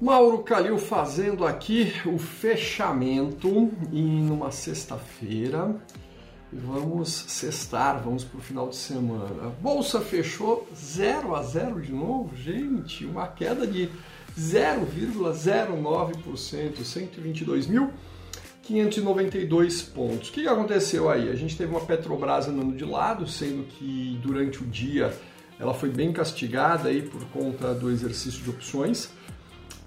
Mauro Calil fazendo aqui o fechamento em numa sexta-feira. Vamos sextar, vamos para o final de semana. A bolsa fechou 0 a 0 de novo, gente, uma queda de 0,09%, 122.592 pontos. O que aconteceu aí? A gente teve uma Petrobras andando de lado, sendo que durante o dia ela foi bem castigada aí por conta do exercício de opções.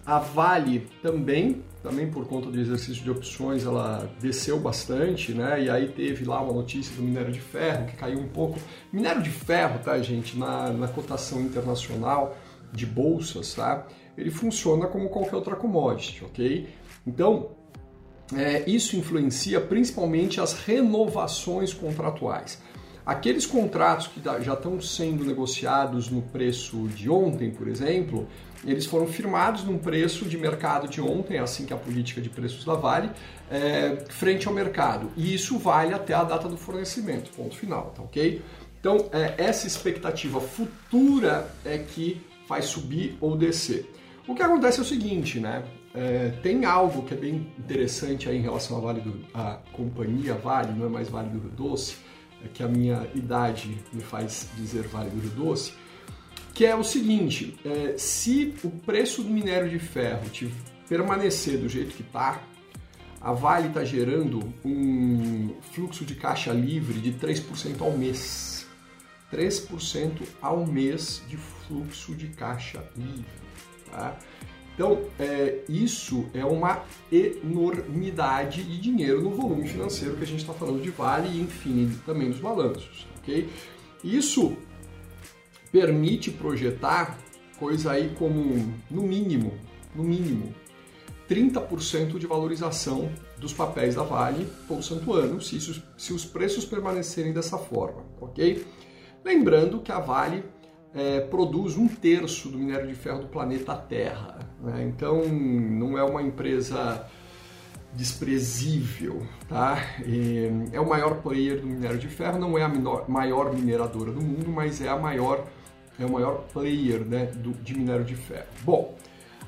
A Vale também, também por conta do exercício de opções, ela desceu bastante, né? E aí teve lá uma notícia do minério de ferro que caiu um pouco. Minério de ferro, tá, gente, na, na cotação internacional de bolsas, tá? Ele funciona como qualquer outra commodity, ok? Então, é, isso influencia principalmente as renovações contratuais. Aqueles contratos que já estão sendo negociados no preço de ontem, por exemplo, eles foram firmados num preço de mercado de ontem, é assim que a política de preços da Vale, é, frente ao mercado. E isso vale até a data do fornecimento, ponto final, tá ok? Então, é, essa expectativa futura é que faz subir ou descer. O que acontece é o seguinte, né? É, tem algo que é bem interessante aí em relação à Vale do, à companhia Vale, não é mais Vale do Rio Doce, que a minha idade me faz dizer Vale do Doce, que é o seguinte: é, se o preço do minério de ferro te permanecer do jeito que está, a Vale está gerando um fluxo de caixa livre de 3% ao mês. 3% ao mês de fluxo de caixa livre. Tá? Então, é, isso é uma enormidade de dinheiro no volume financeiro que a gente está falando de Vale e, enfim, também dos balanços. ok? Isso permite projetar coisa aí como, no mínimo, no mínimo, 30% de valorização dos papéis da Vale todo santo ano, se, isso, se os preços permanecerem dessa forma, ok? Lembrando que a Vale é, produz um terço do minério de ferro do planeta Terra, né? então não é uma empresa desprezível, tá? É o maior player do minério de ferro, não é a menor, maior mineradora do mundo, mas é a maior é o maior player né, do, de minério de ferro. Bom,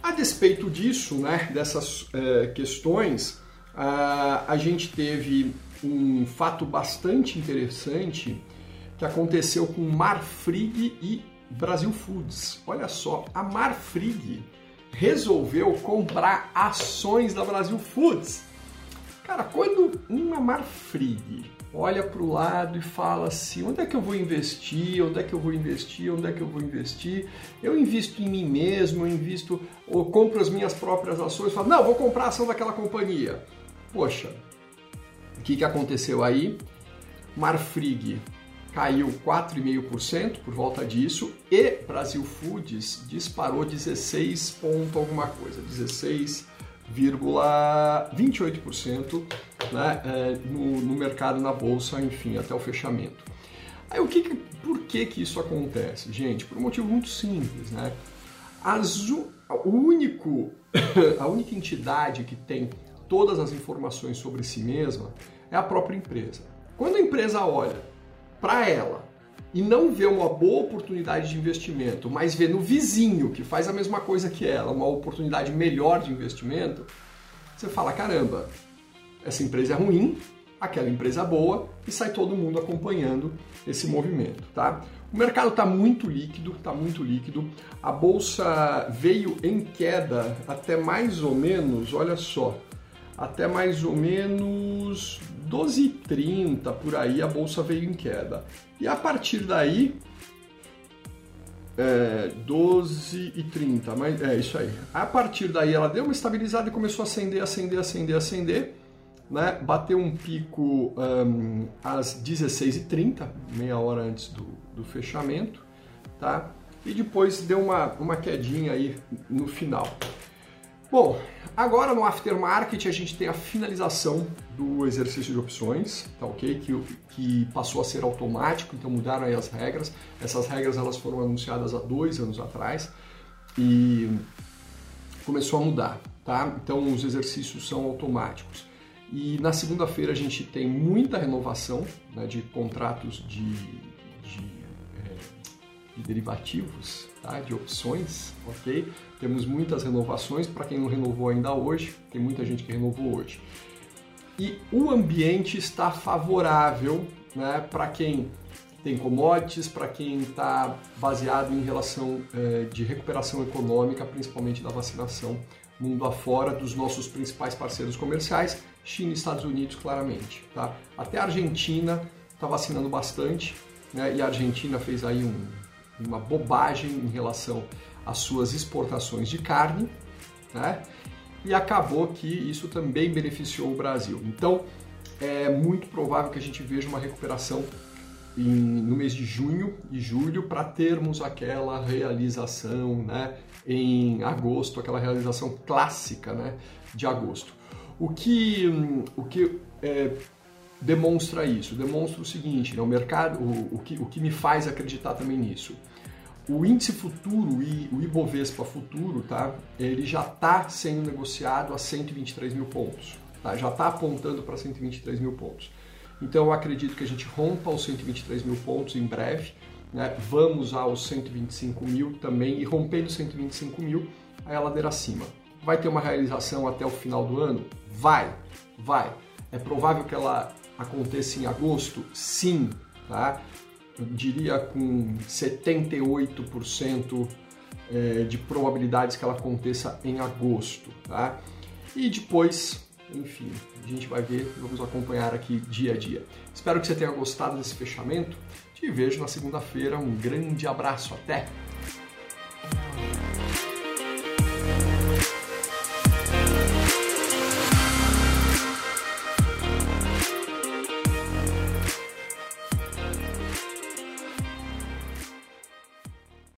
a despeito disso, né, dessas é, questões, a, a gente teve um fato bastante interessante que aconteceu com Marfrig e Brasil Foods. Olha só, a Marfrig resolveu comprar ações da Brasil Foods. Cara, quando uma Marfrig olha para o lado e fala assim: onde é que eu vou investir? Onde é que eu vou investir? Onde é que eu vou investir? Eu invisto em mim mesmo, eu invisto, ou compro as minhas próprias ações, falo, não, vou comprar a ação daquela companhia. Poxa, o que, que aconteceu aí? Marfrig caiu 4,5% por volta disso e Brasil Foods disparou 16 ponto alguma coisa, 16 0,28% né, é, no, no, mercado, na bolsa, enfim, até o fechamento. Aí o que, por que, que isso acontece? Gente, por um motivo muito simples, né? As, o único, a única entidade que tem todas as informações sobre si mesma é a própria empresa. Quando a empresa olha para ela e não vê uma boa oportunidade de investimento, mas vê no vizinho que faz a mesma coisa que ela, uma oportunidade melhor de investimento, você fala: caramba, essa empresa é ruim, aquela empresa é boa e sai todo mundo acompanhando esse movimento, tá? O mercado está muito líquido, está muito líquido. A bolsa veio em queda até mais ou menos, olha só, até mais ou menos 12h30 por aí a bolsa veio em queda. E a partir daí, é, 12 e 30, mas é isso aí. A partir daí ela deu uma estabilizada e começou a acender, acender, acender, acender. Né? Bateu um pico um, às 16h30, meia hora antes do, do fechamento. Tá? E depois deu uma, uma quedinha aí no final. Bom, agora no aftermarket a gente tem a finalização do exercício de opções, tá ok? Que, que passou a ser automático, então mudaram aí as regras. Essas regras elas foram anunciadas há dois anos atrás e começou a mudar, tá? Então os exercícios são automáticos. E na segunda-feira a gente tem muita renovação né, de contratos de, de de derivativos, tá? de opções, ok? Temos muitas renovações, para quem não renovou ainda hoje, tem muita gente que renovou hoje. E o ambiente está favorável né, para quem tem commodities, para quem está baseado em relação eh, de recuperação econômica, principalmente da vacinação mundo afora dos nossos principais parceiros comerciais, China e Estados Unidos, claramente. Tá? Até a Argentina está vacinando bastante, né? e a Argentina fez aí um, uma bobagem em relação às suas exportações de carne, né? e acabou que isso também beneficiou o Brasil. Então, é muito provável que a gente veja uma recuperação em, no mês de junho e julho para termos aquela realização né, em agosto, aquela realização clássica né, de agosto. O que, o que é, demonstra isso? Demonstra o seguinte, né, o mercado, o, o, que, o que me faz acreditar também nisso. O índice futuro e o Ibovespa futuro, tá? Ele já está sendo negociado a 123 mil pontos. Tá? Já está apontando para 123 mil pontos. Então eu acredito que a gente rompa os 123 mil pontos em breve, né? vamos aos 125 mil também e rompendo 125 mil, aí a ladeira acima. Vai ter uma realização até o final do ano? Vai, vai. É provável que ela aconteça em agosto? Sim, tá? Eu diria com 78% é, de probabilidades que ela aconteça em agosto, tá? E depois enfim, a gente vai ver, vamos acompanhar aqui dia a dia. Espero que você tenha gostado desse fechamento. Te vejo na segunda-feira. Um grande abraço. Até!